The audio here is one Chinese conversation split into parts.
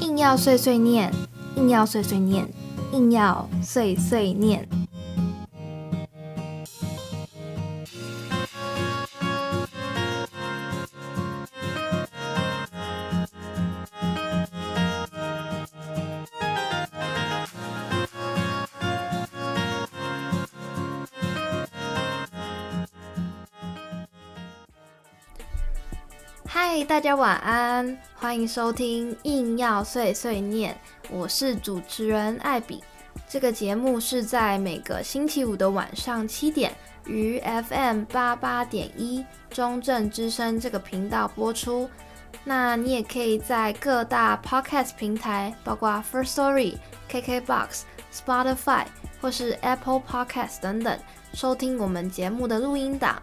硬要碎碎念，硬要碎碎念，硬要碎碎念。嗨，大家晚安，欢迎收听《硬要碎碎念》，我是主持人艾比。这个节目是在每个星期五的晚上七点，于 FM 八八点一中正之声这个频道播出。那你也可以在各大 Podcast 平台，包括 First Story、KKBox、Spotify 或是 Apple Podcast 等等，收听我们节目的录音档。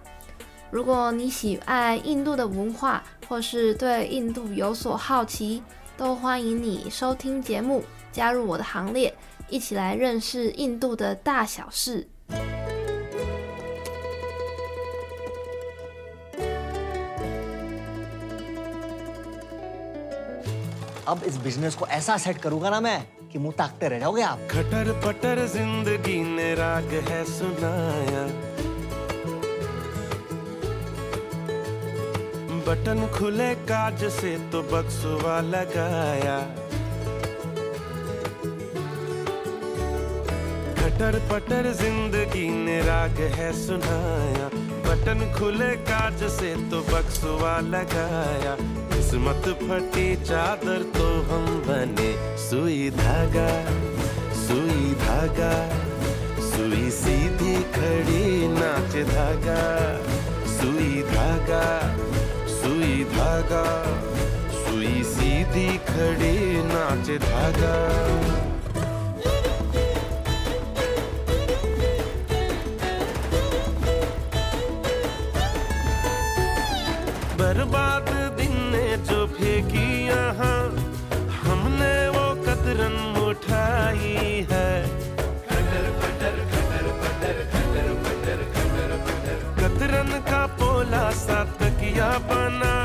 如果你喜爱印度的文化，或是对印度有所好奇，都欢迎你收听节目，加入我的行列，一起来认识印度的大小事。अब इस बिजनेस को ऐसा सेट करूंगा ना मैं कि मुंह ताकते रह जाओगे आप खटर पटर जिंदगी ने राग है सुनाया बटन खुले काज से तो बक्सुआ लगाया खटर पटर ज़िंदगी ने राग है सुनाया। बटन खुले काज से तो बक्सुआ लगाया किस्मत फटी चादर तो हम बने सुई धागा सुई धागा, सुई सीधी खड़ी नाच धागा, सुई धागा। धागा, सुई सीधी खड़ी नाच धागा। बर्बाद दिन ने जो फेंकी यहाँ, हमने वो कतरन उठाई है। कतरन का पोला सा तकिया बना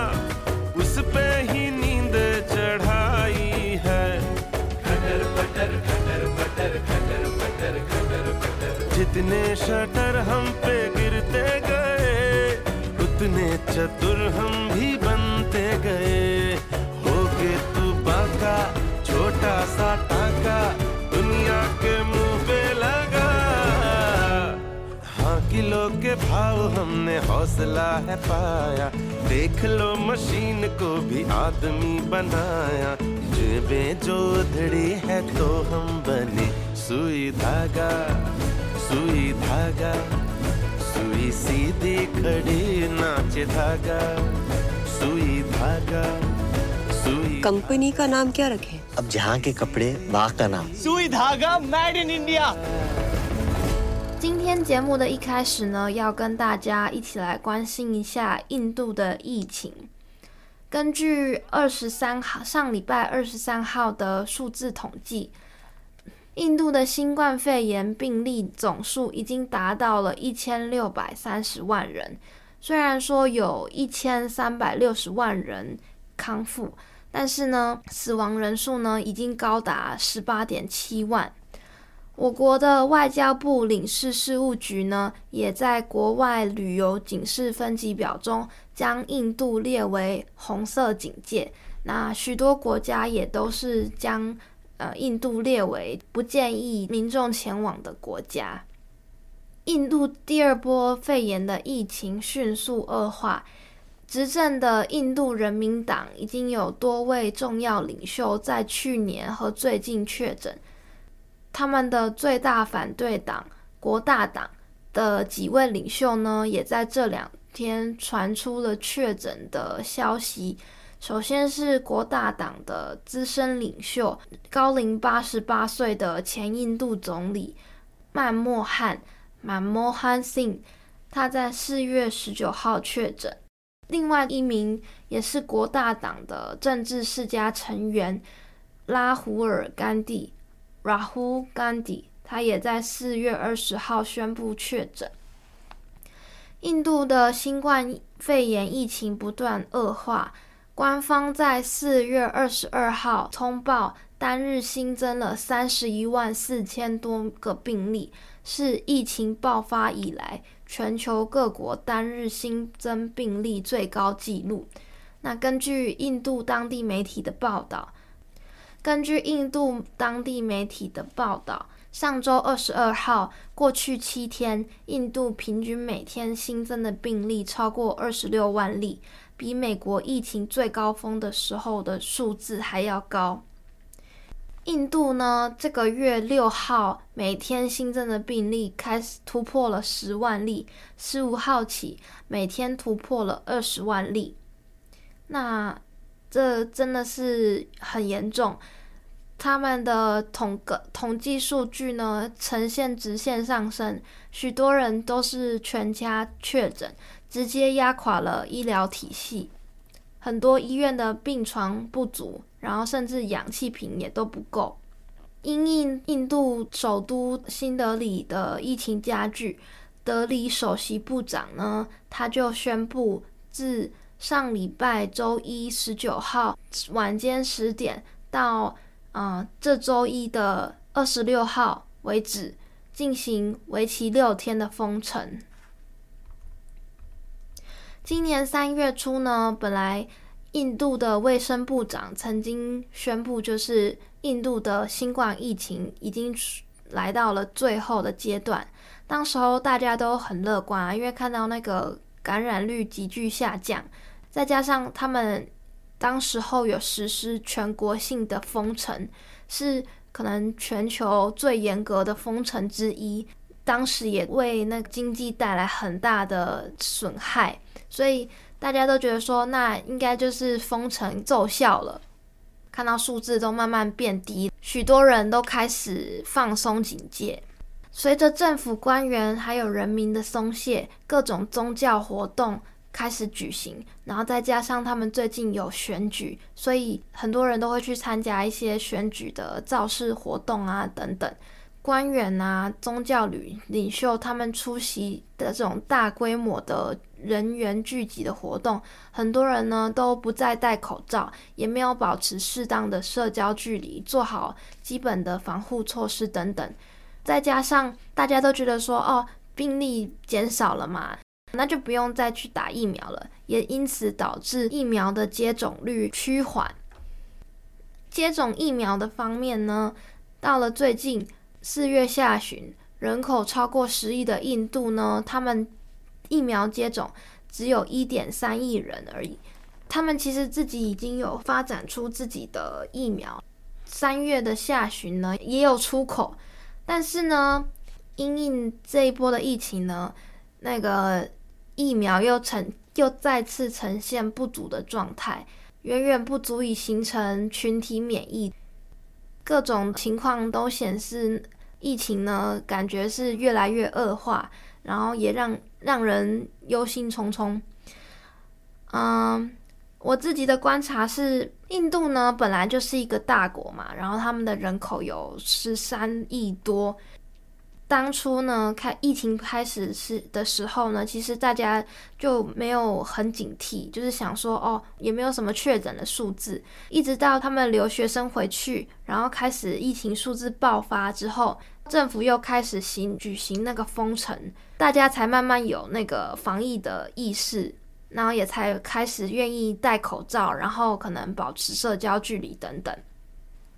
जितने शटर हम पे गिरते गए, उतने चतुर हम भी बनते गए। हो के तू बाका, छोटा सा टाका, दुनिया के मुँह पे लगा। हाँ किलो के भाव हमने हौसला है पाया। देख लो मशीन को भी आदमी बनाया। जेबें जो उधड़ी है तो हम बने सुई धागा। सुई धागा सुई सीधी खड़ी नाच धागा सुई धागा सुई कंपनी का नाम क्या रखें अब जहाँ के कपड़े वहाँ का नाम सुई धागा made in India 今天节目的一开始呢，要跟大家一起来关心一下印度的疫情。根据二十三号上礼拜二十三号的数字统计， 印度的新冠肺炎病例总数已经达到了一千六百三十万人。虽然说有一千三百六十万人康复，但是呢，死亡人数呢已经高达十八点七万。我国的外交部领事事务局呢，也在国外旅游警示分级表中将印度列为红色警戒。那许多国家也都是将呃印度列为不建议民众前往的国家。印度第二波肺炎的疫情迅速恶化，执政的印度人民党已经有多位重要领袖在去年和最近确诊。他们的最大反对党国大党的几位领袖呢，也在这两天传出了确诊的消息。首先是国大党的资深领袖，高龄八十八岁的前印度总理曼莫汉曼莫汉 Singh，他在四月十九号确诊。另外一名也是国大党的政治世家成员拉胡尔甘地。Rahul Gandhi，他也在四月二十号宣布确诊。印度的新冠肺炎疫情不断恶化，官方在四月二十二号通报，单日新增了三十一万四千多个病例，是疫情爆发以来全球各国单日新增病例最高纪录。那根据印度当地媒体的报道，根据印度当地媒体的报道，上周二十二号，过去七天，印度平均每天新增的病例超过二十六万例。比美国疫情最高峰的时候的数字还要高。印度呢，这个月六号每天新增的病例开始突破了十万例，十五号起每天突破了二十万例。那这真的是很严重。他们的统个统计数据呢，呈现直线上升，许多人都是全家确诊。直接压垮了医疗体系，很多医院的病床不足，然后甚至氧气瓶也都不够。因应印度首都新德里的疫情加剧，德里首席部长呢，他就宣布，自上礼拜周一十九号晚间十点到啊、呃、这周一的二十六号为止，进行为期六天的封城。今年三月初呢，本来印度的卫生部长曾经宣布，就是印度的新冠疫情已经来到了最后的阶段。当时候大家都很乐观啊，因为看到那个感染率急剧下降，再加上他们当时候有实施全国性的封城，是可能全球最严格的封城之一。当时也为那个经济带来很大的损害。所以大家都觉得说，那应该就是封城奏效了。看到数字都慢慢变低，许多人都开始放松警戒。随着政府官员还有人民的松懈，各种宗教活动开始举行，然后再加上他们最近有选举，所以很多人都会去参加一些选举的造势活动啊等等。官员啊，宗教领领袖他们出席的这种大规模的人员聚集的活动，很多人呢都不再戴口罩，也没有保持适当的社交距离，做好基本的防护措施等等。再加上大家都觉得说，哦，病例减少了嘛，那就不用再去打疫苗了，也因此导致疫苗的接种率趋缓。接种疫苗的方面呢，到了最近。四月下旬，人口超过十亿的印度呢，他们疫苗接种只有一点三亿人而已。他们其实自己已经有发展出自己的疫苗。三月的下旬呢，也有出口，但是呢，因应这一波的疫情呢，那个疫苗又呈又再次呈现不足的状态，远远不足以形成群体免疫。各种情况都显示。疫情呢，感觉是越来越恶化，然后也让让人忧心忡忡。嗯，我自己的观察是，印度呢本来就是一个大国嘛，然后他们的人口有十三亿多。当初呢，开疫情开始是的时候呢，其实大家就没有很警惕，就是想说哦，也没有什么确诊的数字。一直到他们留学生回去，然后开始疫情数字爆发之后，政府又开始行举行那个封城，大家才慢慢有那个防疫的意识，然后也才开始愿意戴口罩，然后可能保持社交距离等等。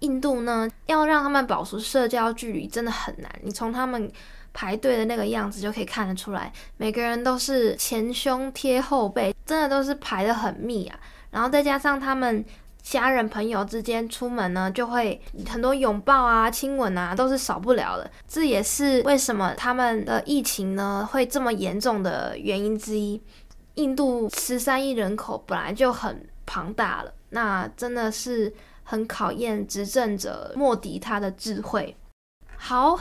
印度呢，要让他们保持社交距离真的很难。你从他们排队的那个样子就可以看得出来，每个人都是前胸贴后背，真的都是排得很密啊。然后再加上他们家人朋友之间出门呢，就会很多拥抱啊、亲吻啊，都是少不了的。这也是为什么他们的疫情呢会这么严重的原因之一。印度十三亿人口本来就很庞大了，那真的是。很考验执政者莫迪他的智慧。好，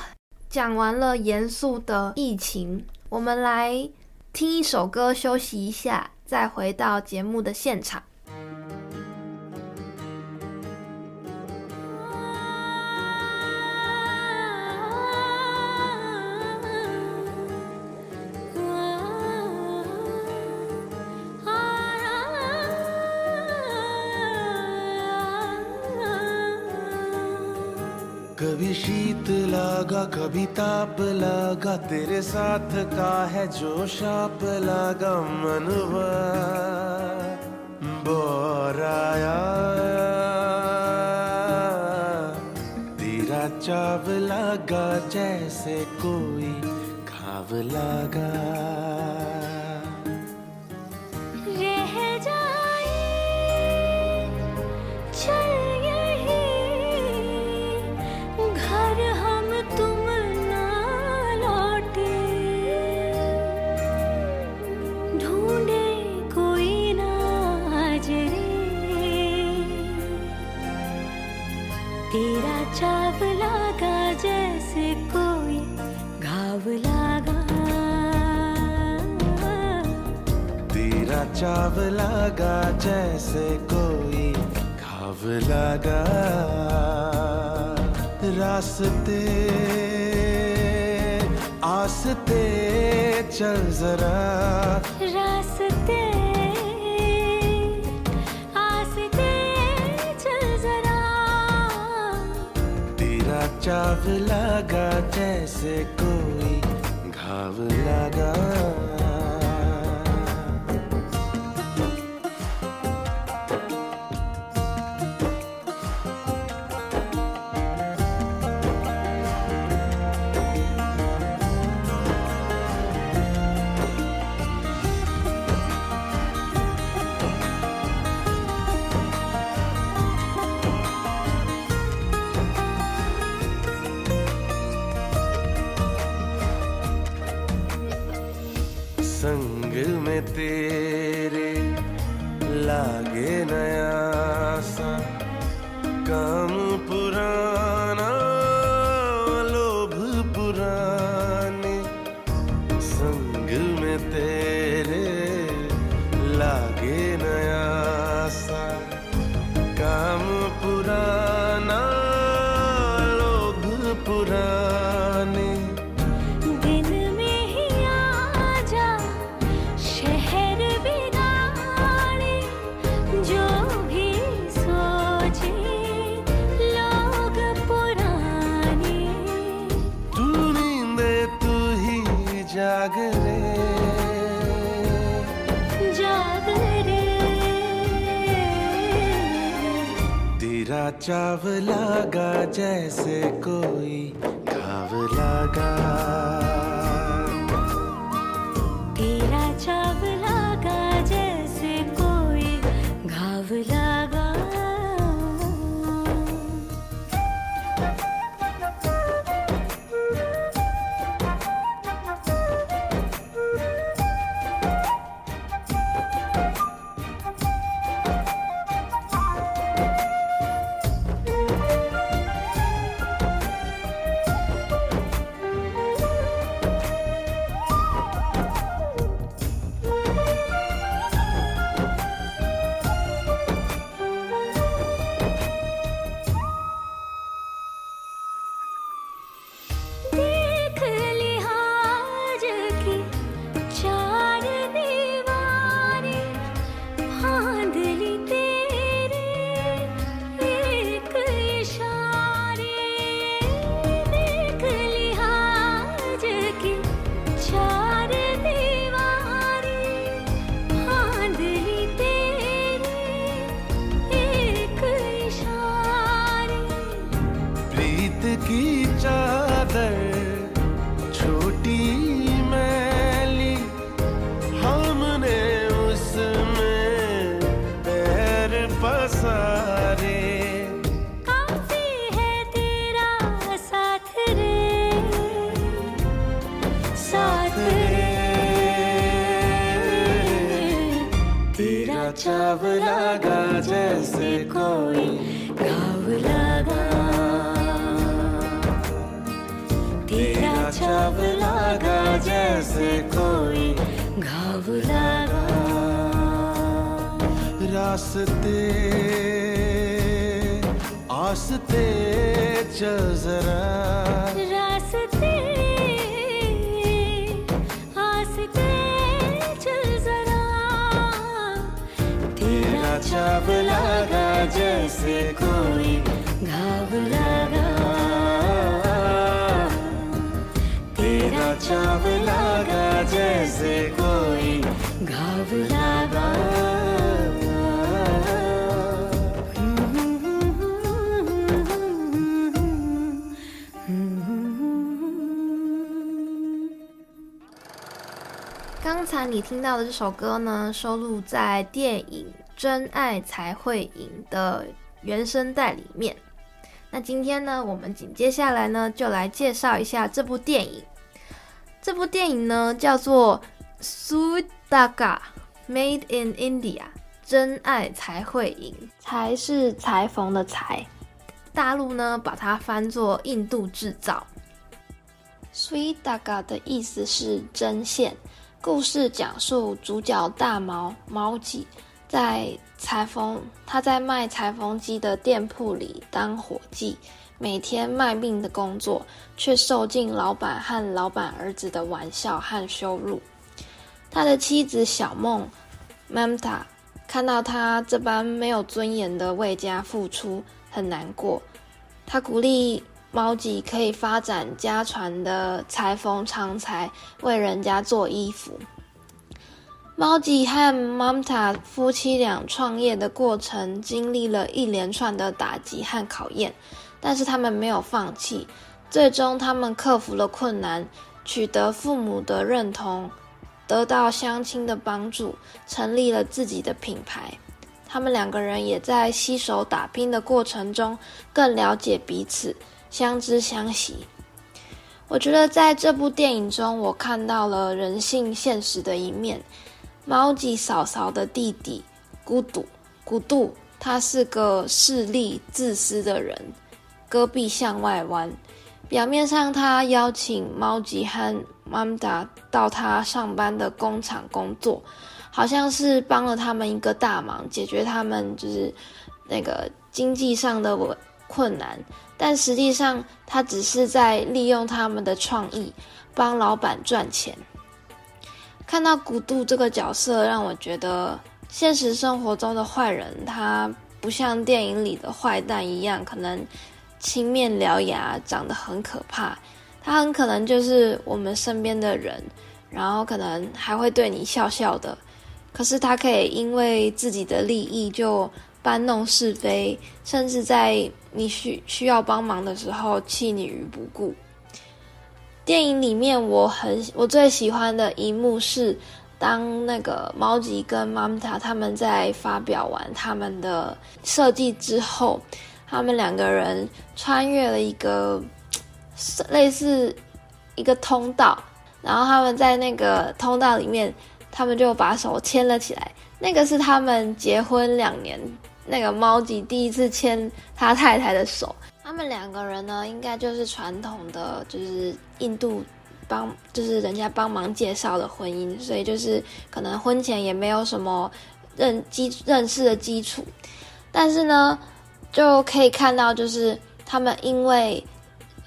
讲完了严肃的疫情，我们来听一首歌休息一下，再回到节目的现场。कभी ताप लगा, तेरे साथ का है जो शाप लगा मनुआ बोराया तेरा चाव लगा, जैसे कोई खाव लगा। से कोई खाब लगा। रास्ते आस्ते चल जरा। रास्ते आस्ते चल जरा। तेरा चाव लगा जैसे कोई घाव लगा। चावला गा जैसे कोई तेरा चाव लागा जैसे कोई घाव लागा तेरा चाव लागा जैसे कोई घाव लागा रास्ते, आस्ते चल जरा। 刚才你听到的这首歌呢，收录在电影。真爱才会赢》的原声带里面。那今天呢，我们紧接下来呢，就来介绍一下这部电影。这部电影呢，叫做《Suit Daga Made in India》，真爱才会赢，才是裁缝的裁。大陆呢，把它翻作印度制造。Sui Daga 的意思是针线。故事讲述主角大毛毛吉在裁缝，他在卖裁缝机的店铺里当伙计，每天卖命的工作，却受尽老板和老板儿子的玩笑和羞辱。他的妻子小梦 Mamta 看到他这般没有尊严的为家付出，很难过。他鼓励。猫吉可以发展家传的裁缝长才，为人家做衣服。猫吉和 Mamta 夫妻俩创业的过程经历了一连串的打击和考验，但是他们没有放弃。最终，他们克服了困难，取得父母的认同，得到乡亲的帮助，成立了自己的品牌。他们两个人也在携手打拼的过程中，更了解彼此。相知相惜，我觉得在这部电影中，我看到了人性现实的一面。猫吉嫂嫂的弟弟孤独孤独，他是个势利自私的人，戈壁向外弯。表面上，他邀请猫吉和曼达到他上班的工厂工作，好像是帮了他们一个大忙，解决他们就是那个经济上的困难。但实际上，他只是在利用他们的创意，帮老板赚钱。看到古杜这个角色，让我觉得现实生活中的坏人，他不像电影里的坏蛋一样，可能青面獠牙，长得很可怕。他很可能就是我们身边的人，然后可能还会对你笑笑的。可是他可以因为自己的利益就搬弄是非，甚至在你需需要帮忙的时候弃你于不顾。电影里面我很我最喜欢的一幕是，当那个猫吉跟妈妈塔他们在发表完他们的设计之后，他们两个人穿越了一个 类似一个通道，然后他们在那个通道里面，他们就把手牵了起来。那个是他们结婚两年。那个猫吉第一次牵他太太的手，他们两个人呢，应该就是传统的，就是印度帮，就是人家帮忙介绍的婚姻，所以就是可能婚前也没有什么认基认识的基础，但是呢，就可以看到，就是他们因为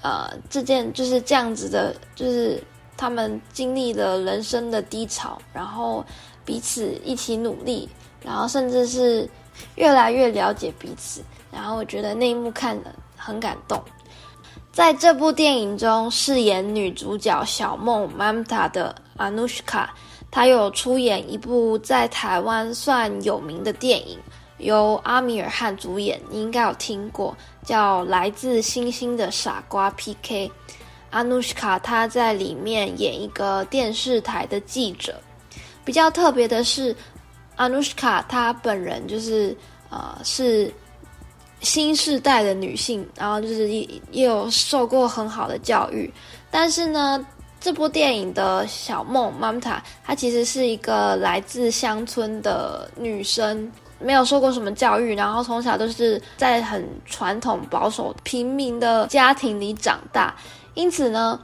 呃这件就是这样子的，就是他们经历了人生的低潮，然后彼此一起努力，然后甚至是。越来越了解彼此，然后我觉得那一幕看了很感动。在这部电影中，饰演女主角小梦 Mamta 的 Anushka，她有出演一部在台湾算有名的电影，由阿米尔汗主演，你应该有听过，叫《来自星星的傻瓜 PK》。Anushka 她在里面演一个电视台的记者，比较特别的是。Anushka 她本人就是呃是新世代的女性，然后就是也也有受过很好的教育，但是呢，这部电影的小梦 Mamta 她其实是一个来自乡村的女生，没有受过什么教育，然后从小都是在很传统保守平民的家庭里长大，因此呢。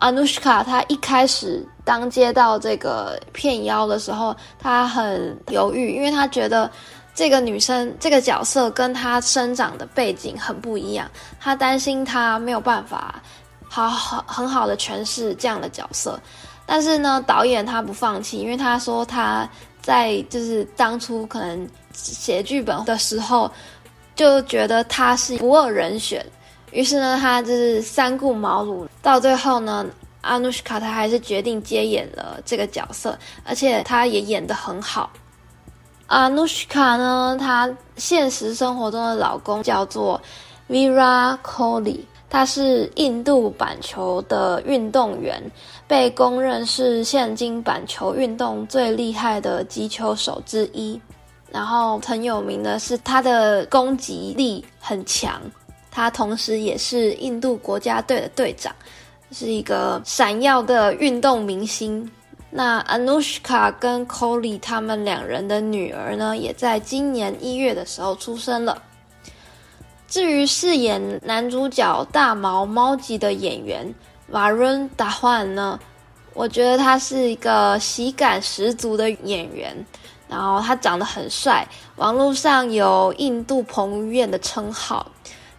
Anushka 她一开始当接到这个片邀的时候，她很犹豫，因为她觉得这个女生这个角色跟她生长的背景很不一样，她担心她没有办法好好很好的诠释这样的角色。但是呢，导演他不放弃，因为他说他在就是当初可能写剧本的时候就觉得她是不二人选。于是呢，他就是三顾茅庐，到最后呢阿努什卡她还是决定接演了这个角色，而且她也演得很好。阿努什卡呢，她现实生活中的老公叫做 Virat Kohli，他是印度板球的运动员，被公认是现今板球运动最厉害的击球手之一。然后很有名的是他的攻击力很强，他同时也是印度国家队的队长，是一个闪耀的运动明星。那 Anushka 跟 Kohli 他们两人的女儿呢，也在今年一月的时候出生了。至于饰演男主角大毛猫吉的演员 Varun Dhawan 呢，我觉得他是一个喜感十足的演员，然后他长得很帅，网络上有印度彭于晏的称号。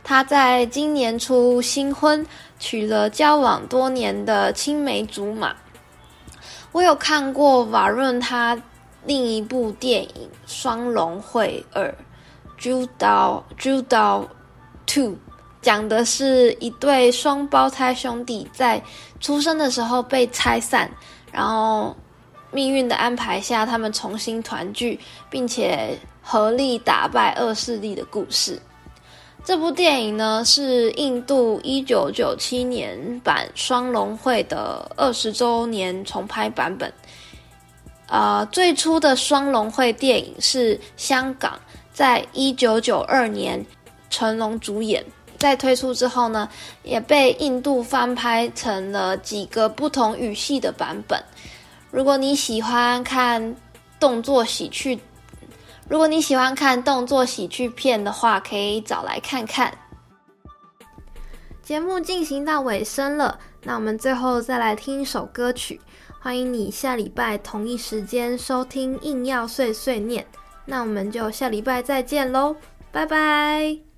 他在今年初新婚，娶了交往多年的青梅竹马。我有看过瓦润他另一部电影《双龙会二》，Judo Judo Two，讲的是一对双胞胎兄弟在出生的时候被拆散，然后命运的安排下，他们重新团聚，并且合力打败恶势力的故事。这部电影呢，是印度一九九七年版《双龙会》的二十周年重拍版本。呃，最初的《双龙会》电影是香港在一九九二年成龙主演，在推出之后呢，也被印度翻拍成了几个不同语系的版本。如果你喜欢看动作喜剧，如果你喜欢看动作喜剧片的话，可以找来看看。节目进行到尾声了，那我们最后再来听一首歌曲。欢迎你下礼拜同一时间收听《硬要碎碎念》，那我们就下礼拜再见喽，拜拜。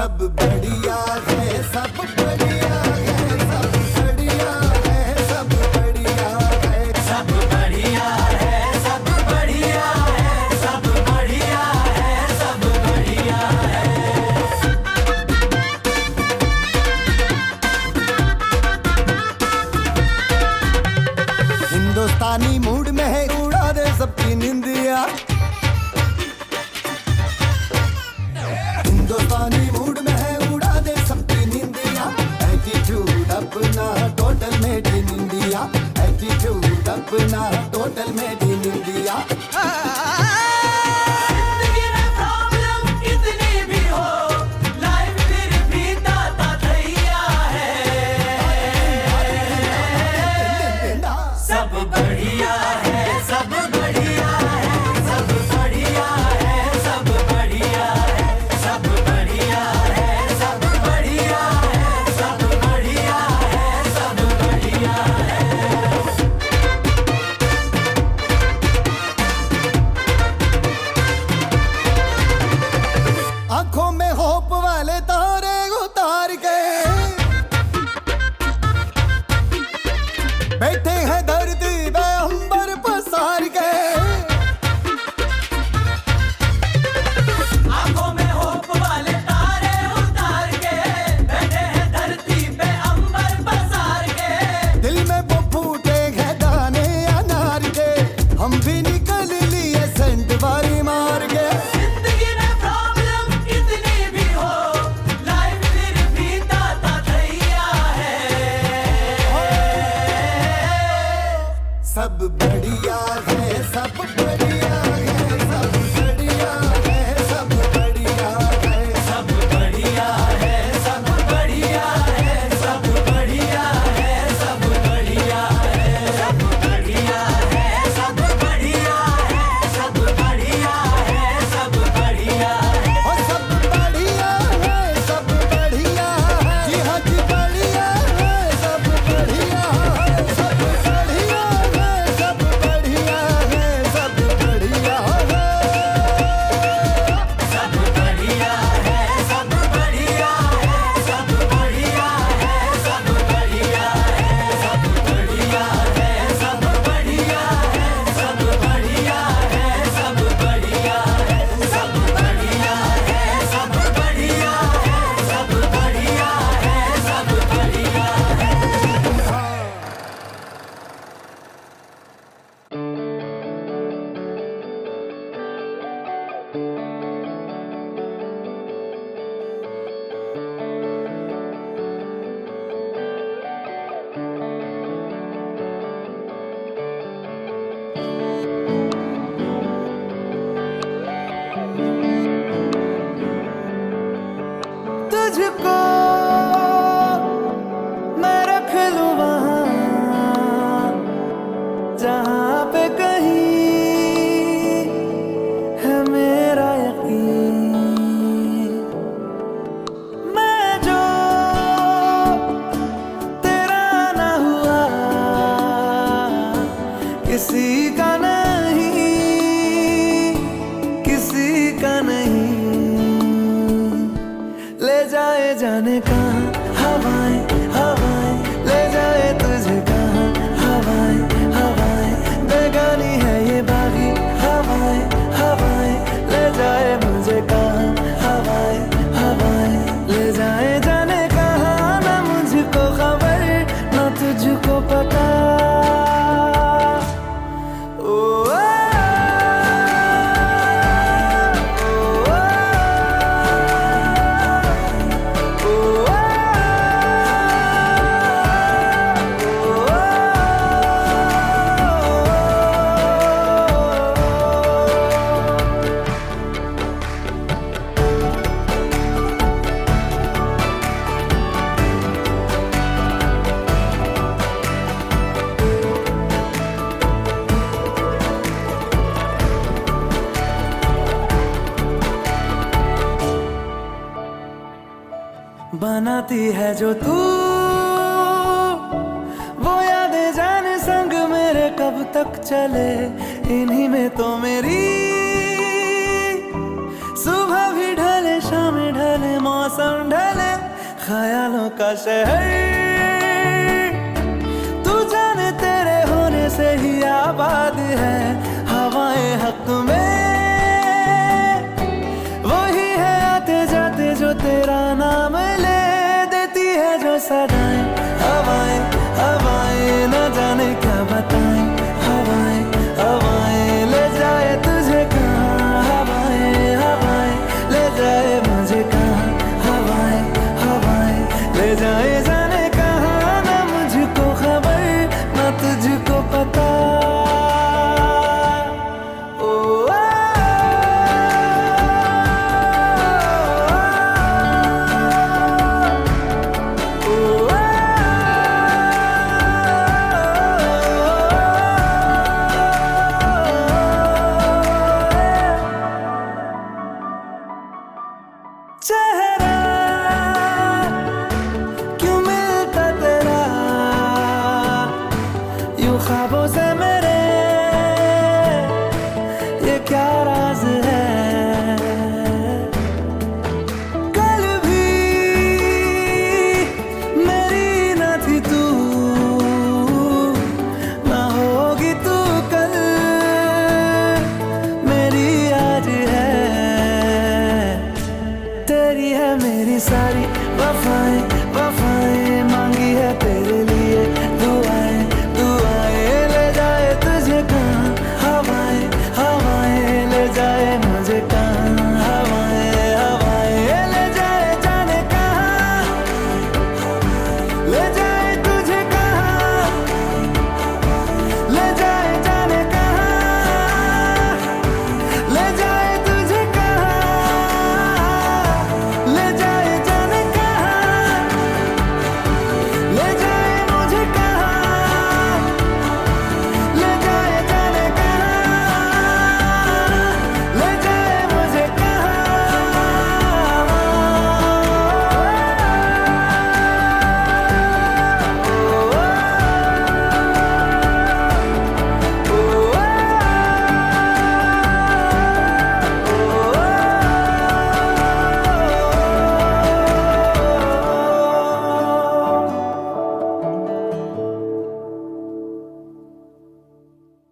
सब बढ़िया है। Yeah. बनाती है जो तू। वो यादें जाने संग मेरे कब तक चले। इन्हीं में तो मेरी सुबह भी ढले, शाम ढले, मौसम ढले, ख्यालों का शहर। तू जाने तेरे होने से ही आबाद है। हवाएँ हक में mata